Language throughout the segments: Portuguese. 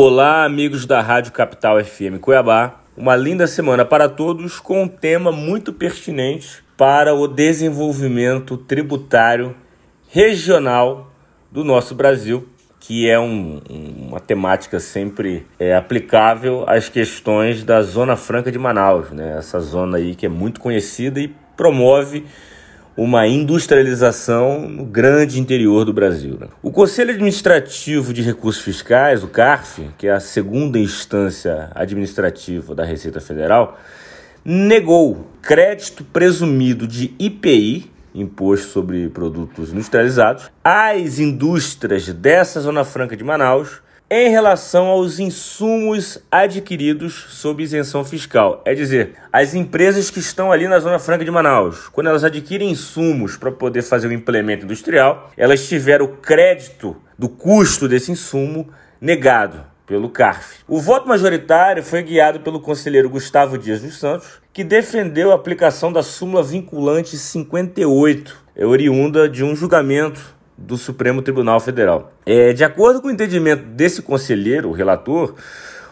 Olá, amigos da Rádio Capital FM Cuiabá. Uma linda semana para todos com um tema muito pertinente para o desenvolvimento tributário regional do nosso Brasil, que é um, uma temática sempre é, aplicável às questões da Zona Franca de Manaus, né? essa zona aí que é muito conhecida e promove uma industrialização no grande interior do Brasil. Né? O Conselho Administrativo de Recursos Fiscais, o CARF, que é a segunda instância administrativa da Receita Federal, negou crédito presumido de IPI, Imposto sobre Produtos Industrializados, às indústrias dessa Zona Franca de Manaus em relação aos insumos adquiridos sob isenção fiscal. É dizer, as empresas que estão ali na Zona Franca de Manaus, quando elas adquirem insumos para poder fazer o implemento industrial, elas tiveram o crédito do custo desse insumo negado pelo CARF. O voto majoritário foi guiado pelo conselheiro Gustavo Dias dos Santos, que defendeu a aplicação da súmula vinculante 58, oriunda de um julgamento do Supremo Tribunal Federal. É, de acordo com o entendimento desse conselheiro, o relator,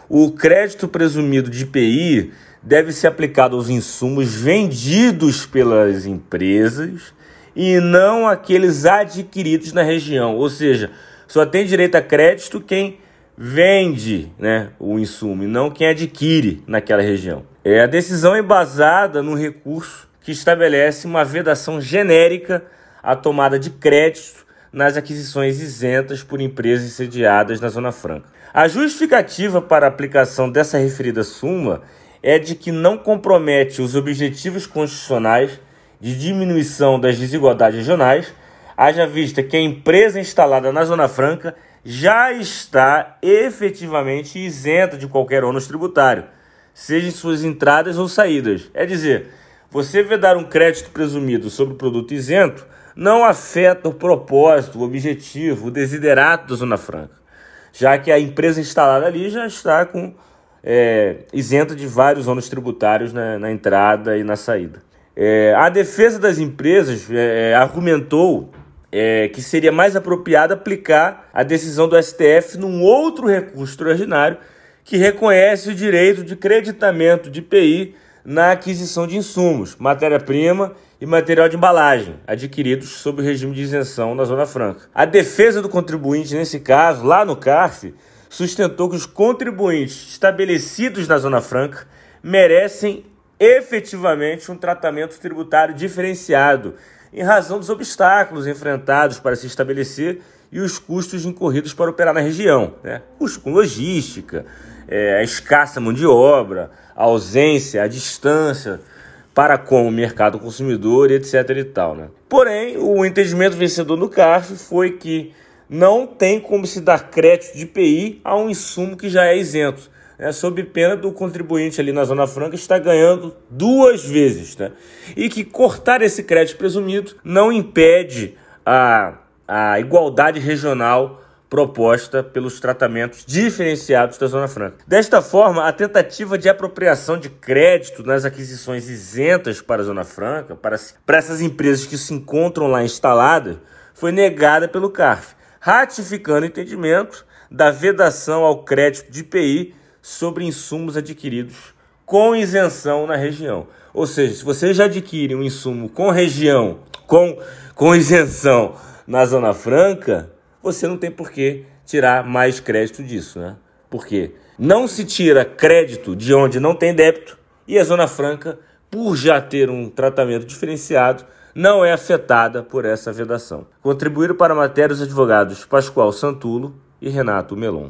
o crédito presumido de IPI deve ser aplicado aos insumos vendidos pelas empresas e não aqueles adquiridos na região. Ou seja, só tem direito a crédito quem vende né, o insumo e não quem adquire naquela região. É, a decisão é embasada no recurso que estabelece uma vedação genérica à tomada de crédito nas aquisições isentas por empresas sediadas na Zona Franca. A justificativa para a aplicação dessa referida súmula é de que não compromete os objetivos constitucionais de diminuição das desigualdades regionais, haja vista que a empresa instalada na Zona Franca já está efetivamente isenta de qualquer ônus tributário, seja em suas entradas ou saídas. É dizer, você vedar um crédito presumido sobre o produto isento não afeta o propósito, o objetivo, o desiderato da Zona Franca, já que a empresa instalada ali já está com é, isenta de vários ônus tributários na, na entrada e na saída. É, a defesa das empresas é, é argumentou é, que seria mais apropriado aplicar a decisão do STF num outro recurso extraordinário que reconhece o direito de creditamento de IPI na aquisição de insumos, matéria-prima e material de embalagem adquiridos sob o regime de isenção na Zona Franca. A defesa do contribuinte, nesse caso, lá no CARF, sustentou que os contribuintes estabelecidos na Zona Franca merecem efetivamente um tratamento tributário diferenciado em razão dos obstáculos enfrentados para se estabelecer e os custos incorridos para operar na região. Né? Custo com logística, é, a escassa mão de obra, a ausência, a distância para com o mercado consumidor, etc. e tal. Né? Porém, o entendimento vencedor no CARF foi que não tem como se dar crédito de IPI a um insumo que já é isento, né? sob pena do contribuinte ali na Zona Franca estar ganhando duas vezes. Né? E que cortar esse crédito presumido não impede a, a igualdade regional proposta pelos tratamentos diferenciados da Zona Franca. Desta forma, a tentativa de apropriação de crédito nas aquisições isentas para a Zona Franca, para, para essas empresas que se encontram lá instaladas, foi negada pelo CARF, ratificando o entendimento da vedação ao crédito de IPI sobre insumos adquiridos com isenção na região. Ou seja, se você já adquire um insumo com região, com, com isenção na Zona Franca, você não tem por que tirar mais crédito disso, né? Porque não se tira crédito de onde não tem débito e a Zona Franca, por já ter um tratamento diferenciado, não é afetada por essa vedação. Contribuíram para a matéria os advogados Pascoal Santulo e Renato Melon.